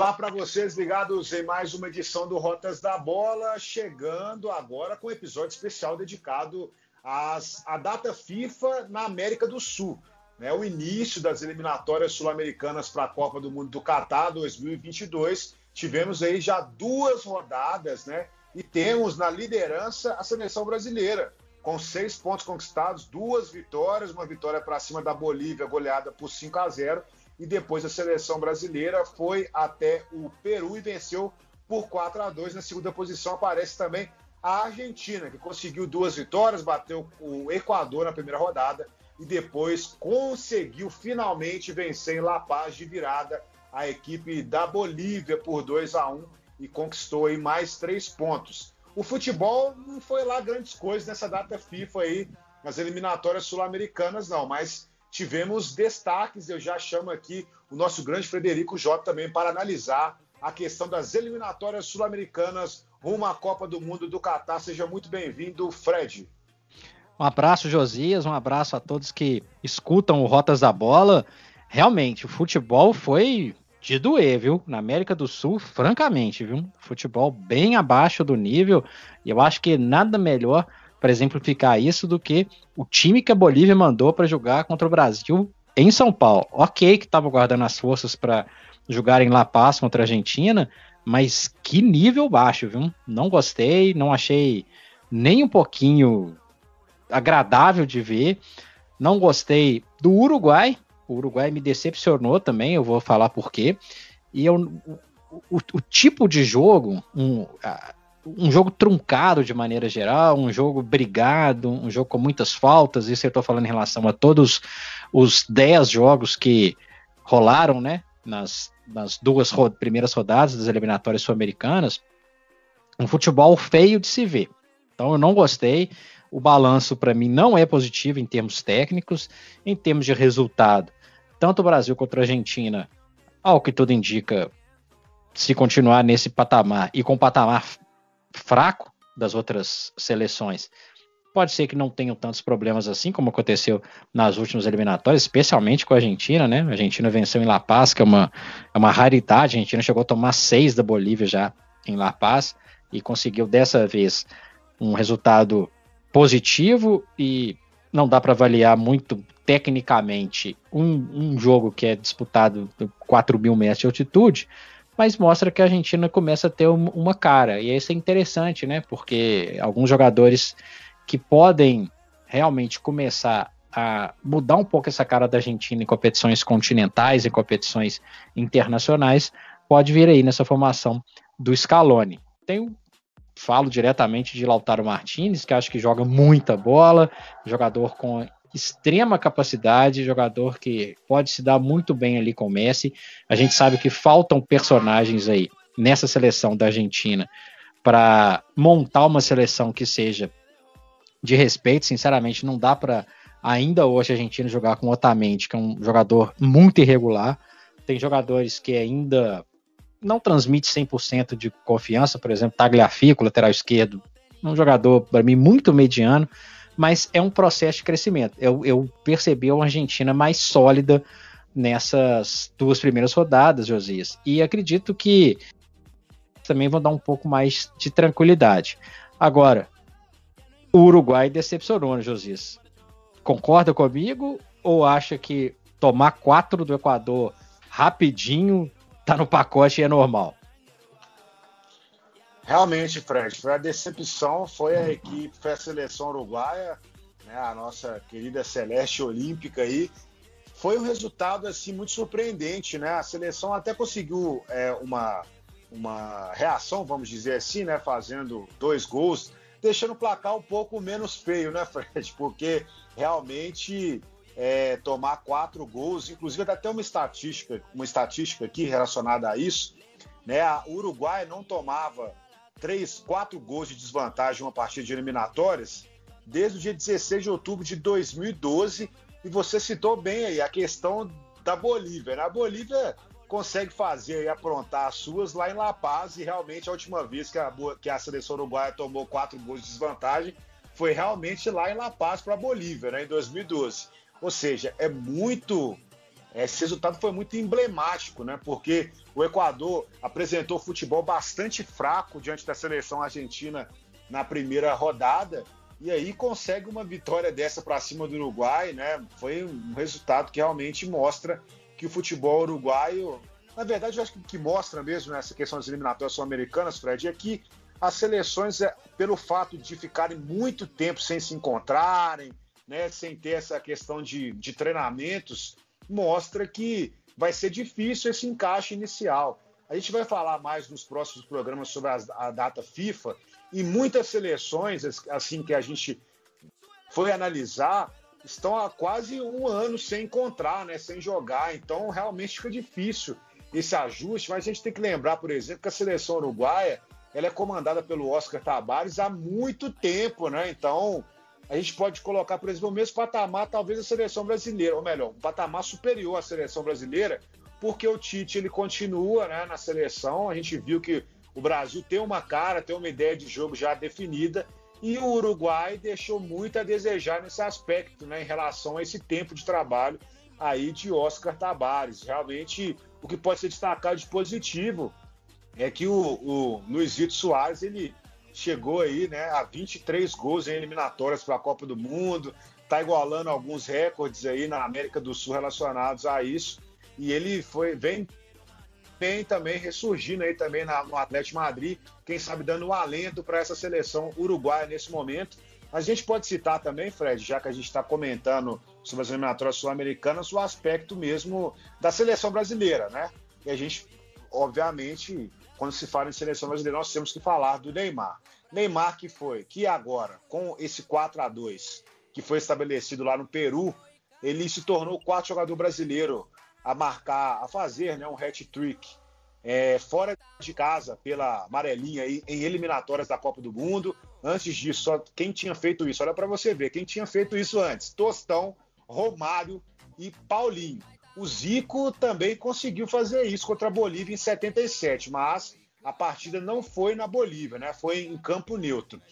Olá para vocês ligados em mais uma edição do Rotas da Bola, chegando agora com um episódio especial dedicado às, à data FIFA na América do Sul. Né, o início das eliminatórias sul-americanas para a Copa do Mundo do Catar 2022. Tivemos aí já duas rodadas, né? E temos na liderança a seleção brasileira, com seis pontos conquistados, duas vitórias, uma vitória para cima da Bolívia, goleada por 5 a 0 e depois a seleção brasileira foi até o Peru e venceu por 4 a 2 Na segunda posição aparece também a Argentina, que conseguiu duas vitórias, bateu o Equador na primeira rodada e depois conseguiu finalmente vencer em La Paz de virada a equipe da Bolívia por 2 a 1 e conquistou aí mais três pontos. O futebol não foi lá grandes coisas nessa data FIFA aí, nas eliminatórias sul-americanas, não, mas tivemos destaques. Eu já chamo aqui o nosso grande Frederico Jota também para analisar a questão das eliminatórias sul-americanas rumo à Copa do Mundo do Catar. Seja muito bem-vindo, Fred. Um abraço, Josias, um abraço a todos que escutam o Rotas da Bola. Realmente, o futebol foi de doer, viu? Na América do Sul, francamente, viu? Futebol bem abaixo do nível. E eu acho que nada melhor para exemplificar isso do que o time que a Bolívia mandou para jogar contra o Brasil em São Paulo. Ok, que estava guardando as forças para jogar em La Paz contra a Argentina, mas que nível baixo, viu? Não gostei, não achei nem um pouquinho agradável de ver. Não gostei do Uruguai. O Uruguai me decepcionou também, eu vou falar por quê. E eu, o, o, tipo de jogo, um, um jogo truncado de maneira geral, um jogo brigado, um jogo com muitas faltas, isso eu estou falando em relação a todos os 10 jogos que rolaram, né, nas, nas duas ro primeiras rodadas das eliminatórias sul-americanas, um futebol feio de se ver. Então eu não gostei, o balanço para mim não é positivo em termos técnicos, em termos de resultado, tanto o Brasil quanto a Argentina, ao que tudo indica, se continuar nesse patamar e com patamar fraco das outras seleções. Pode ser que não tenham tantos problemas assim, como aconteceu nas últimas eliminatórias, especialmente com a Argentina, né? A Argentina venceu em La Paz, que é uma, é uma raridade. A Argentina chegou a tomar seis da Bolívia já em La Paz e conseguiu dessa vez um resultado positivo e não dá para avaliar muito tecnicamente um, um, jogo que é disputado 4 mil metros de altitude, mas mostra que a Argentina começa a ter uma cara. E isso é interessante, né? Porque alguns jogadores que podem realmente começar a mudar um pouco essa cara da Argentina em competições continentais, em competições internacionais, pode vir aí nessa formação do Scaloni. Tenho falo diretamente de Lautaro Martinez, que acho que joga muita bola, jogador com extrema capacidade, jogador que pode se dar muito bem ali com o Messi. A gente sabe que faltam personagens aí nessa seleção da Argentina para montar uma seleção que seja de respeito. Sinceramente, não dá para ainda hoje a Argentina jogar com Otamendi, que é um jogador muito irregular. Tem jogadores que ainda não transmite 100% de confiança, por exemplo, Tagliafico, lateral esquerdo, um jogador para mim muito mediano mas é um processo de crescimento. Eu, eu percebi uma Argentina mais sólida nessas duas primeiras rodadas, Josias, e acredito que também vão dar um pouco mais de tranquilidade. Agora, o Uruguai decepcionou, né, Josias? Concorda comigo ou acha que tomar quatro do Equador rapidinho tá no pacote e é normal? Realmente, Fred, foi a decepção, foi a equipe, foi a seleção uruguaia, né, a nossa querida Celeste Olímpica aí. Foi um resultado assim muito surpreendente, né? A seleção até conseguiu é, uma, uma reação, vamos dizer assim, né? Fazendo dois gols, deixando o placar um pouco menos feio, né, Fred? Porque realmente é, tomar quatro gols, inclusive até uma estatística, uma estatística aqui relacionada a isso, né? O Uruguai não tomava três, quatro gols de desvantagem em uma partida de eliminatórias desde o dia 16 de outubro de 2012. E você citou bem aí a questão da Bolívia. Né? A Bolívia consegue fazer e aprontar as suas lá em La Paz e realmente a última vez que a, que a seleção uruguaia tomou quatro gols de desvantagem foi realmente lá em La Paz para a Bolívia, né, em 2012. Ou seja, é muito esse resultado foi muito emblemático, né? Porque o Equador apresentou futebol bastante fraco diante da seleção argentina na primeira rodada e aí consegue uma vitória dessa para cima do Uruguai, né? Foi um resultado que realmente mostra que o futebol uruguaio, na verdade, eu acho que, mostra mesmo nessa questão das eliminatórias sul-americanas, Fred, é que as seleções, é, pelo fato de ficarem muito tempo sem se encontrarem, né, sem ter essa questão de, de treinamentos, mostra que vai ser difícil esse encaixe inicial. A gente vai falar mais nos próximos programas sobre a, a data FIFA e muitas seleções, assim que a gente foi analisar, estão há quase um ano sem encontrar, né, sem jogar. Então realmente fica difícil esse ajuste. Mas a gente tem que lembrar, por exemplo, que a seleção uruguaia ela é comandada pelo Oscar Tabares há muito tempo, né? Então a gente pode colocar, por exemplo, o mesmo patamar, talvez, a seleção brasileira, ou melhor, um patamar superior à seleção brasileira, porque o Tite ele continua né, na seleção. A gente viu que o Brasil tem uma cara, tem uma ideia de jogo já definida, e o Uruguai deixou muito a desejar nesse aspecto, né, em relação a esse tempo de trabalho aí de Oscar Tabares. Realmente, o que pode ser destacado de positivo é que o, o Luizito Soares ele chegou aí né, a 23 gols em eliminatórias para a Copa do Mundo, está igualando alguns recordes aí na América do Sul relacionados a isso. E ele foi vem bem também ressurgindo aí também na, no Atlético Madrid, quem sabe dando um alento para essa seleção uruguaia nesse momento. A gente pode citar também, Fred, já que a gente está comentando sobre as eliminatórias sul-americanas, o aspecto mesmo da seleção brasileira, né? E a gente, obviamente, quando se fala em seleção brasileira, nós temos que falar do Neymar. Neymar que foi, que agora, com esse 4 a 2 que foi estabelecido lá no Peru, ele se tornou o quarto jogador brasileiro a marcar, a fazer né, um hat-trick é, fora de casa pela amarelinha aí, em eliminatórias da Copa do Mundo. Antes disso, só quem tinha feito isso, olha para você ver, quem tinha feito isso antes? Tostão, Romário e Paulinho. O Zico também conseguiu fazer isso contra a Bolívia em 77, mas a partida não foi na Bolívia, né? Foi em campo neutro.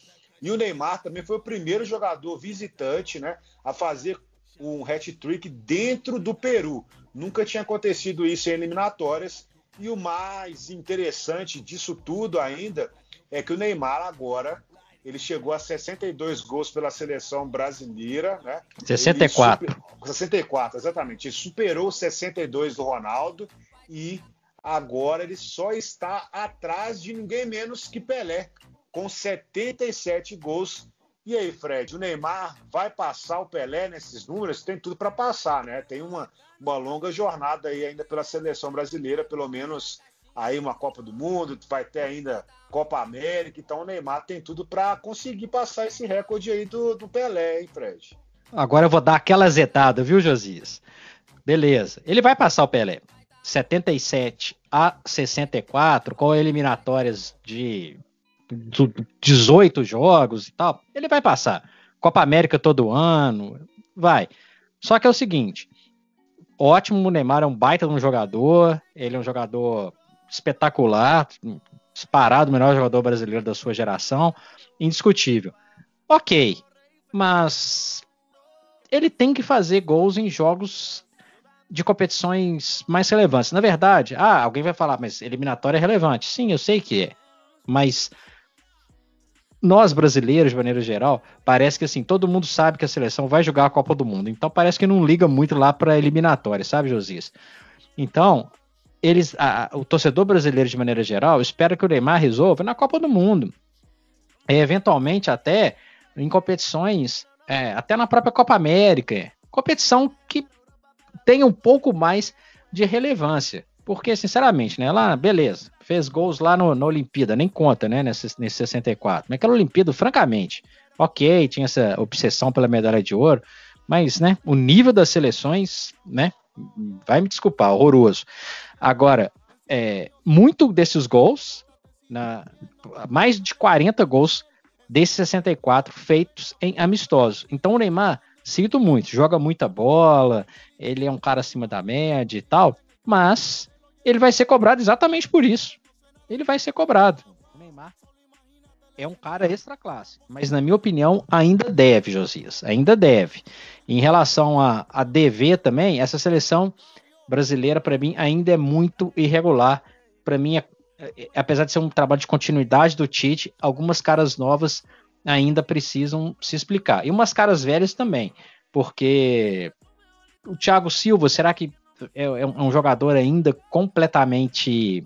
E o Neymar também foi o primeiro jogador visitante, né, a fazer um hat-trick dentro do Peru. Nunca tinha acontecido isso em eliminatórias. E o mais interessante disso tudo ainda é que o Neymar agora ele chegou a 62 gols pela seleção brasileira, né? 64. Super... 64, exatamente. Ele superou 62 do Ronaldo e agora ele só está atrás de ninguém menos que Pelé, com 77 gols. E aí, Fred, o Neymar vai passar o Pelé nesses números? Tem tudo para passar, né? Tem uma, uma longa jornada aí ainda pela seleção brasileira, pelo menos aí uma Copa do Mundo, vai ter ainda Copa América, então o Neymar tem tudo para conseguir passar esse recorde aí do, do Pelé, hein, Fred? Agora eu vou dar aquela zetada, viu, Josias? Beleza. Ele vai passar o Pelé. 77 a 64, com eliminatórias de 18 jogos e tal. Ele vai passar. Copa América todo ano, vai. Só que é o seguinte, ótimo, o Neymar é um baita de um jogador, ele é um jogador espetacular, disparado o melhor jogador brasileiro da sua geração, indiscutível. Ok, mas ele tem que fazer gols em jogos de competições mais relevantes. Na verdade, ah, alguém vai falar, mas eliminatória é relevante. Sim, eu sei que é. Mas nós brasileiros, de maneira geral, parece que assim, todo mundo sabe que a seleção vai jogar a Copa do Mundo. Então parece que não liga muito lá para eliminatória, sabe, Josias? Então, eles, a, o torcedor brasileiro, de maneira geral, espera que o Neymar resolva na Copa do Mundo. E, eventualmente, até em competições, é, até na própria Copa América. Competição que tem um pouco mais de relevância. Porque, sinceramente, né, lá, beleza, fez gols lá no, na Olimpíada, nem conta, né, nesse, nesse 64. Naquela Olimpíada, francamente, ok, tinha essa obsessão pela medalha de ouro, mas, né, o nível das seleções, né, vai me desculpar, horroroso. Agora, é, muito desses gols, na, mais de 40 gols desses 64 feitos em amistosos. Então o Neymar, sinto muito, joga muita bola, ele é um cara acima da média e tal, mas ele vai ser cobrado exatamente por isso. Ele vai ser cobrado. É um cara extra classe, mas na minha opinião ainda deve, Josias, ainda deve. Em relação a, a dever também, essa seleção brasileira, para mim, ainda é muito irregular. Para mim, é, é, apesar de ser um trabalho de continuidade do Tite, algumas caras novas ainda precisam se explicar. E umas caras velhas também, porque o Thiago Silva, será que é, é um jogador ainda completamente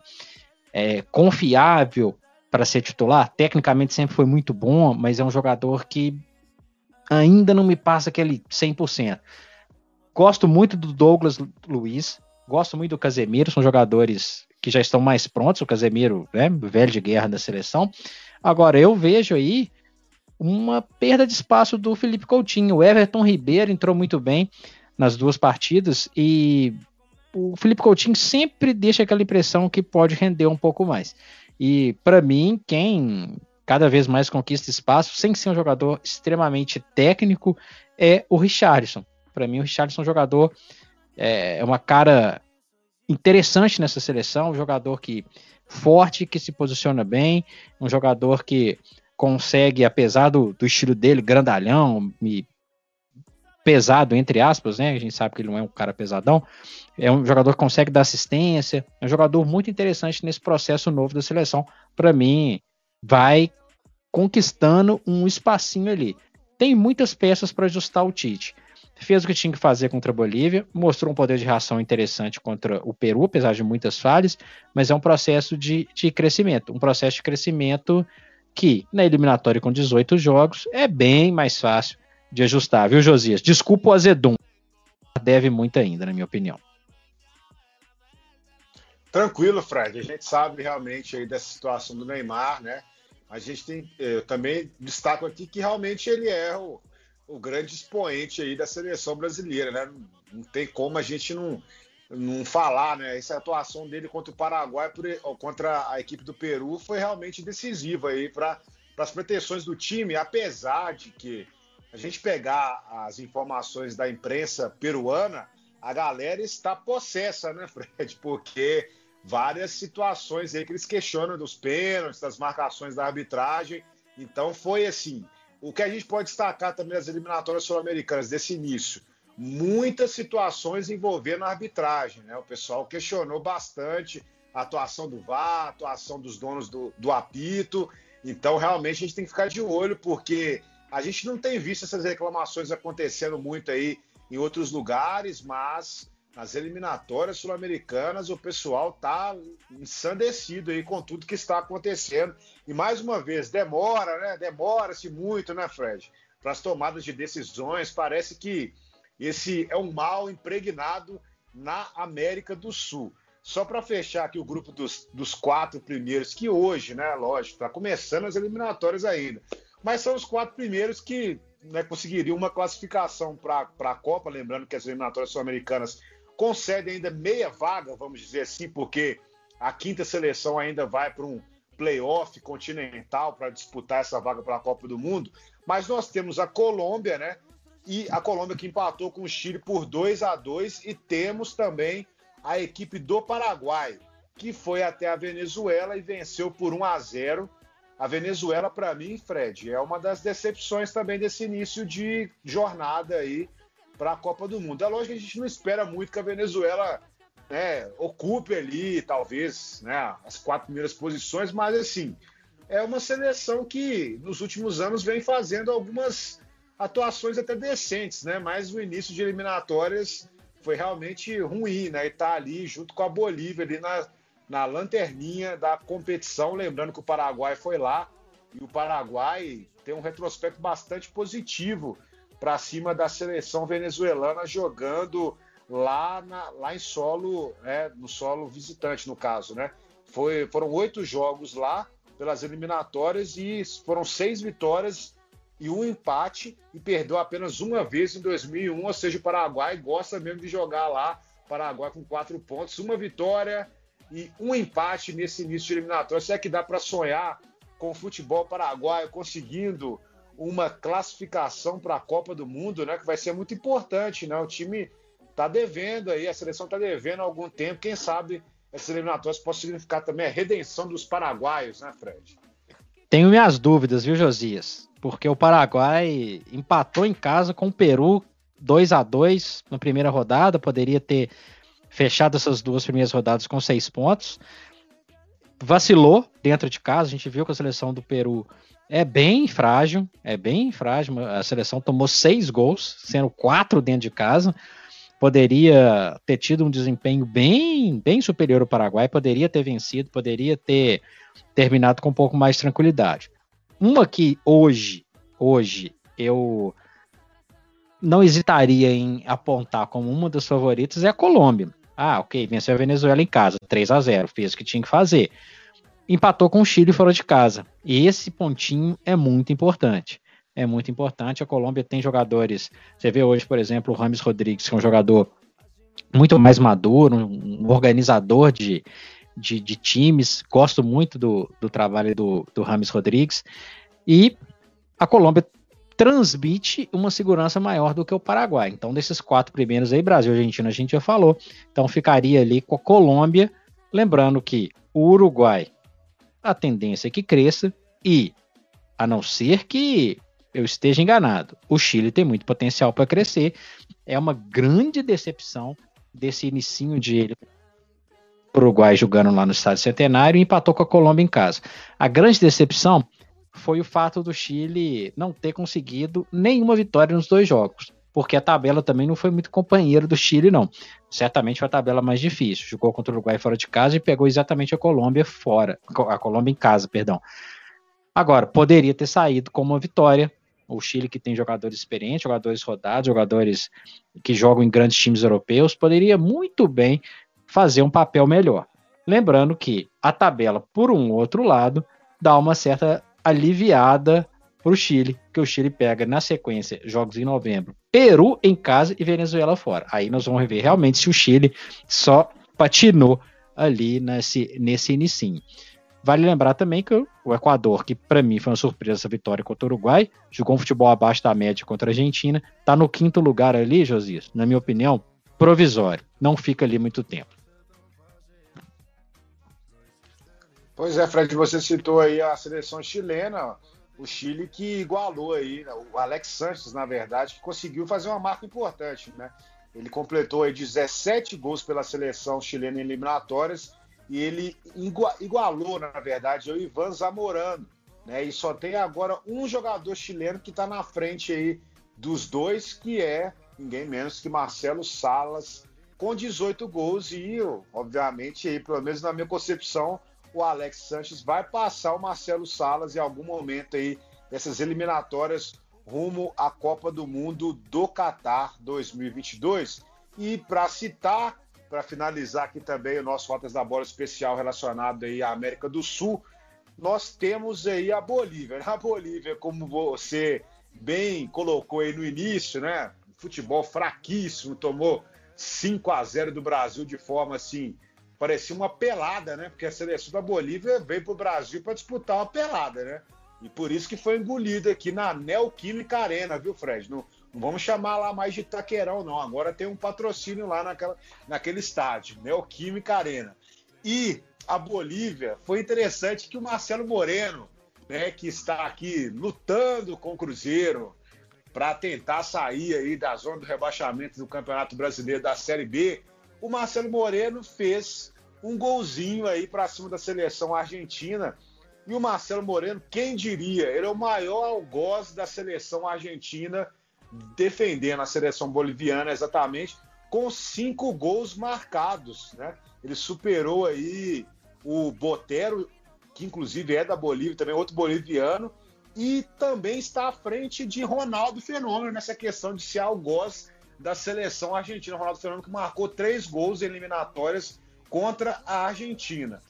é, confiável para ser titular? Tecnicamente sempre foi muito bom, mas é um jogador que ainda não me passa aquele 100%. Gosto muito do Douglas Luiz, gosto muito do Casemiro, são jogadores que já estão mais prontos, o Casemiro, né, velho de guerra da seleção. Agora, eu vejo aí uma perda de espaço do Felipe Coutinho. O Everton Ribeiro entrou muito bem nas duas partidas e o Felipe Coutinho sempre deixa aquela impressão que pode render um pouco mais. E para mim, quem cada vez mais conquista espaço, sem ser um jogador extremamente técnico, é o Richardson. Para mim, o Richardson é um jogador, é, é uma cara interessante nessa seleção, um jogador que forte, que se posiciona bem, um jogador que consegue, apesar do, do estilo dele, grandalhão, pesado, entre aspas, né? A gente sabe que ele não é um cara pesadão. É um jogador que consegue dar assistência. É um jogador muito interessante nesse processo novo da seleção. Para mim, vai conquistando um espacinho ali. Tem muitas peças para ajustar o Tite. Fez o que tinha que fazer contra a Bolívia, mostrou um poder de reação interessante contra o Peru, apesar de muitas falhas, mas é um processo de, de crescimento. Um processo de crescimento que na eliminatória com 18 jogos é bem mais fácil de ajustar, viu, Josias? Desculpa o azedum. Deve muito ainda, na minha opinião. Tranquilo, Fred. A gente sabe realmente aí dessa situação do Neymar, né? A gente tem, eu também destaco aqui que realmente ele é o, o grande expoente aí da seleção brasileira, né? Não, não tem como a gente não, não falar, né? Essa atuação dele contra o Paraguai, por, contra a equipe do Peru, foi realmente decisiva aí para as pretensões do time, apesar de que a gente pegar as informações da imprensa peruana, a galera está possessa, né, Fred? Porque várias situações aí que eles questionam dos pênaltis, das marcações da arbitragem. Então foi assim. O que a gente pode destacar também das eliminatórias sul-americanas desse início muitas situações envolvendo a arbitragem. Né? O pessoal questionou bastante a atuação do VAR, a atuação dos donos do, do apito. Então, realmente, a gente tem que ficar de olho, porque a gente não tem visto essas reclamações acontecendo muito aí em outros lugares, mas nas eliminatórias sul-americanas o pessoal está ensandecido aí com tudo que está acontecendo. E mais uma vez, demora, né? Demora-se muito, né, Fred? Para as tomadas de decisões. Parece que esse é um mal impregnado na América do Sul. Só para fechar aqui o grupo dos, dos, quatro primeiros, que hoje, né, lógico, está começando as eliminatórias ainda, mas são os quatro primeiros que né, conseguiriam uma classificação para a Copa, lembrando que as eliminatórias sul-americanas concedem ainda meia vaga, vamos dizer assim, porque a quinta seleção ainda vai para um playoff continental para disputar essa vaga para a Copa do Mundo, mas nós temos a Colômbia, né, e a Colômbia que empatou com o Chile por 2 a 2 e temos também a equipe do Paraguai, que foi até a Venezuela e venceu por 1 a 0. A Venezuela, para mim, Fred, é uma das decepções também desse início de jornada aí para a Copa do Mundo. É lógico que a gente não espera muito que a Venezuela né, ocupe ali, talvez, né, as quatro primeiras posições, mas assim, é uma seleção que nos últimos anos vem fazendo algumas atuações até decentes, né? Mas o início de eliminatórias foi realmente ruim, né? E tá ali junto com a Bolívia ali na, na lanterninha da competição, lembrando que o Paraguai foi lá e o Paraguai tem um retrospecto bastante positivo para cima da seleção venezuelana jogando lá, na, lá em solo, né, no solo visitante, no caso, né? Foi, foram oito jogos lá pelas eliminatórias e foram seis vitórias e um empate e perdeu apenas uma vez em 2001, ou seja, o Paraguai gosta mesmo de jogar lá. Paraguai com quatro pontos, uma vitória e um empate nesse início de eliminatória. Será que dá para sonhar com o futebol paraguaio conseguindo uma classificação para a Copa do Mundo, né? Que vai ser muito importante, né? O time está devendo aí, a seleção está devendo há algum tempo. Quem sabe essas eliminatórias possam significar também a redenção dos paraguaios, né, Fred? Tenho minhas dúvidas, viu, Josias? porque o Paraguai empatou em casa com o Peru 2 a 2 na primeira rodada, poderia ter fechado essas duas primeiras rodadas com seis pontos. Vacilou dentro de casa, a gente viu que a seleção do Peru é bem frágil, é bem frágil. A seleção tomou seis gols, sendo quatro dentro de casa. Poderia ter tido um desempenho bem, bem superior ao Paraguai, poderia ter vencido, poderia ter terminado com um pouco mais de tranquilidade. Uma que hoje, hoje eu não hesitaria em apontar como uma das favoritas é a Colômbia. Ah, ok, venceu a Venezuela em casa, 3 a 0 fez o que tinha que fazer. Empatou com o Chile fora de casa. E esse pontinho é muito importante. É muito importante. A Colômbia tem jogadores. Você vê hoje, por exemplo, o Rames Rodrigues, que é um jogador muito mais maduro, um organizador de, de, de times. Gosto muito do, do trabalho do, do Rames Rodrigues. E a Colômbia transmite uma segurança maior do que o Paraguai. Então, desses quatro primeiros aí, Brasil Argentina, a gente já falou. Então, ficaria ali com a Colômbia. Lembrando que o Uruguai, a tendência é que cresça. E, a não ser que eu esteja enganado, o Chile tem muito potencial para crescer. É uma grande decepção desse inicinho de Uruguai jogando lá no Estádio Centenário e empatou com a Colômbia em casa. A grande decepção foi o fato do Chile não ter conseguido nenhuma vitória nos dois jogos, porque a tabela também não foi muito companheira do Chile, não. Certamente foi a tabela mais difícil. Jogou contra o Uruguai fora de casa e pegou exatamente a Colômbia fora, a Colômbia em casa, perdão. Agora, poderia ter saído com uma vitória. O Chile, que tem jogadores experientes, jogadores rodados, jogadores que jogam em grandes times europeus, poderia muito bem fazer um papel melhor. Lembrando que a tabela, por um outro lado, dá uma certa aliviada para o Chile, que o Chile pega na sequência jogos em novembro, Peru em casa e Venezuela fora. Aí nós vamos ver realmente se o Chile só patinou ali nesse, nesse inicinho. Vale lembrar também que o Equador, que para mim foi uma surpresa essa vitória contra o Uruguai, jogou um futebol abaixo da média contra a Argentina, está no quinto lugar ali, Josias, na minha opinião, provisório. Não fica ali muito tempo. Pois é, Fred, você citou aí a seleção chilena, o Chile que igualou aí, né, o Alex Sanches, na verdade, que conseguiu fazer uma marca importante, né? Ele completou aí 17 gols pela seleção chilena em eliminatórias e ele igualou, na verdade, o Ivan Zamorano, né? E só tem agora um jogador chileno que está na frente aí dos dois, que é ninguém menos que Marcelo Salas, com 18 gols e, obviamente, aí, pelo menos na minha concepção, o Alex Sanches vai passar o Marcelo Salas em algum momento aí dessas eliminatórias rumo à Copa do Mundo do Catar 2022. E para citar, para finalizar aqui também o nosso Rotas da Bola especial relacionado aí à América do Sul, nós temos aí a Bolívia. A Bolívia, como você bem colocou aí no início, né? Futebol fraquíssimo, tomou 5 a 0 do Brasil de forma assim parecia uma pelada, né? Porque a seleção da Bolívia veio para o Brasil para disputar uma pelada, né? E por isso que foi engolida aqui na Neoquímica Arena, viu, Fred? Não, não, vamos chamar lá mais de Taqueirão, não. Agora tem um patrocínio lá naquela, naquele estádio, Neoquímica Arena. E a Bolívia, foi interessante que o Marcelo Moreno, né, que está aqui lutando com o Cruzeiro para tentar sair aí da zona do rebaixamento do Campeonato Brasileiro da Série B, o Marcelo Moreno fez um golzinho aí para cima da seleção argentina. E o Marcelo Moreno, quem diria, ele é o maior algoz da seleção argentina, defendendo a seleção boliviana exatamente, com cinco gols marcados. Né? Ele superou aí o Botero, que inclusive é da Bolívia, também outro boliviano, e também está à frente de Ronaldo Fenômeno nessa questão de ser algoz da seleção argentina. Ronaldo Fenômeno que marcou três gols eliminatórias contra a Argentina.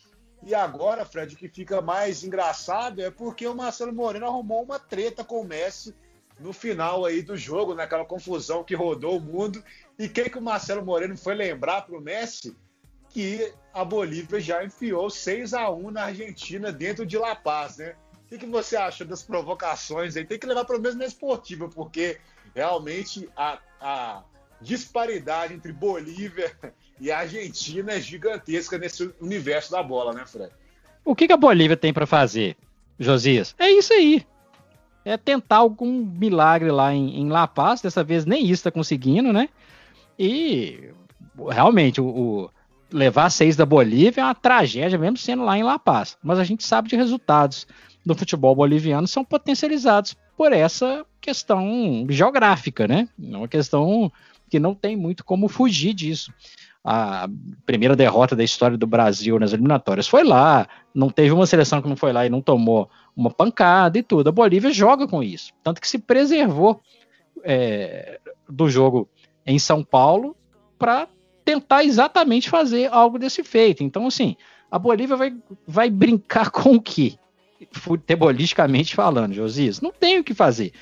E agora, Fred, o que fica mais engraçado é porque o Marcelo Moreno arrumou uma treta com o Messi no final aí do jogo, naquela confusão que rodou o mundo. E quem que o Marcelo Moreno foi lembrar para o Messi? Que a Bolívia já enfiou 6 a 1 na Argentina dentro de La Paz, né? O que, você acha das provocações aí? Tem que levar pelo menos na esportiva, porque realmente a, a disparidade entre Bolívia e Argentina é gigantesca nesse universo da bola, né, Fred? O que, que a Bolívia tem para fazer, Josias? É isso aí. É tentar algum milagre lá em, em La Paz. Dessa vez nem isso está conseguindo, né? E realmente, o, o, levar seis da Bolívia é uma tragédia, mesmo sendo lá em La Paz. Mas a gente sabe de resultados do futebol boliviano são potencializados por essa questão geográfica, né? É uma questão que não tem muito como fugir disso. A primeira derrota da história do Brasil nas eliminatórias foi lá, não teve uma seleção que não foi lá e não tomou uma pancada e tudo. A Bolívia joga com isso, tanto que se preservou é, do jogo em São Paulo para tentar exatamente fazer algo desse feito. Então, assim, a Bolívia vai, vai brincar com o quê? Futebolisticamente falando, Josias, não tem o que fazer.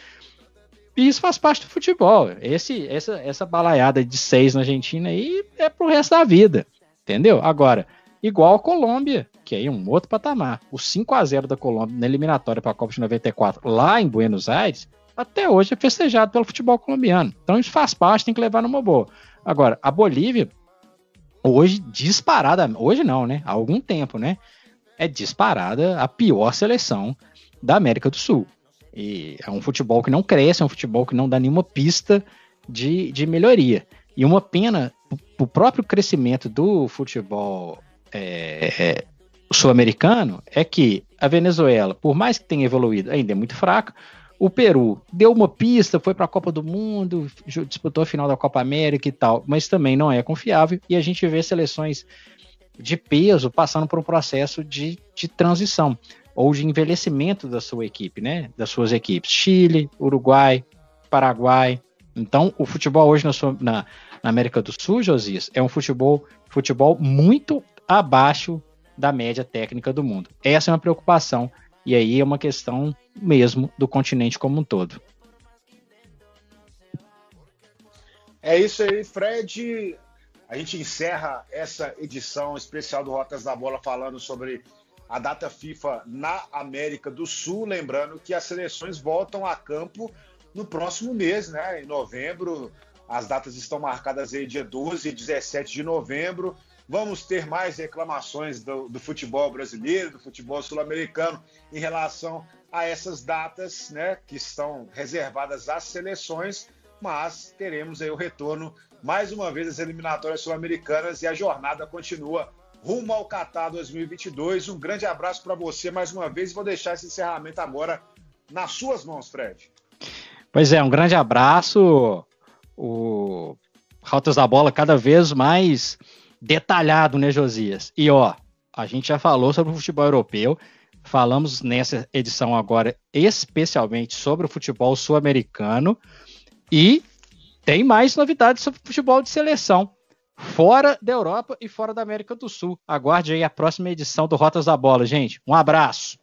E isso faz parte do futebol. Esse, essa, essa balaiada de seis na Argentina aí é pro resto da vida. Entendeu? Agora, igual a Colômbia, que é um outro patamar. O 5 a 0 da Colômbia na eliminatória para a Copa de 94, lá em Buenos Aires, até hoje é festejado pelo futebol colombiano. Então isso faz parte, tem que levar numa boa. Agora, a Bolívia, hoje disparada, hoje não, né? Há algum tempo, né? É disparada a pior seleção da América do Sul. E é um futebol que não cresce, é um futebol que não dá nenhuma pista de, de melhoria. E uma pena, o próprio crescimento do futebol é, é, sul-americano é que a Venezuela, por mais que tenha evoluído, ainda é muito fraca. O Peru deu uma pista, foi para a Copa do Mundo, disputou a final da Copa América e tal, mas também não é confiável. E a gente vê seleções de peso passando por um processo de, de transição ou de envelhecimento da sua equipe, né? Das suas equipes. Chile, Uruguai, Paraguai. Então, o futebol hoje na, sua, na, na América do Sul, Josias, é um futebol, futebol muito abaixo da média técnica do mundo. Essa é uma preocupação e aí é uma questão mesmo do continente como um todo. É isso aí, Fred. A gente encerra essa edição especial do Rotas da Bola falando sobre a data FIFA na América do Sul. Lembrando que as seleções voltam a campo no próximo mês, né? Em novembro. As datas estão marcadas aí dia 12 e 17 de novembro. Vamos ter mais reclamações do, do futebol brasileiro, do futebol sul-americano em relação a essas datas, né, que estão reservadas às seleções, mas teremos aí o retorno mais uma vez das eliminatórias sul-americanas e a jornada continua rumo ao Qatar 2022. Um grande abraço para você mais uma vez e vou deixar esse encerramento agora nas suas mãos, Fred. Pois é, um grande abraço. O Rotas da Bola cada vez mais detalhado, né, Josias? E ó, a gente já falou sobre o futebol europeu, falamos nessa edição agora especialmente sobre o futebol sul-americano e tem mais novidades sobre futebol de seleção fora da Europa e fora da América do Sul. Aguarde aí a próxima edição do Rotas da Bola, gente. Um abraço.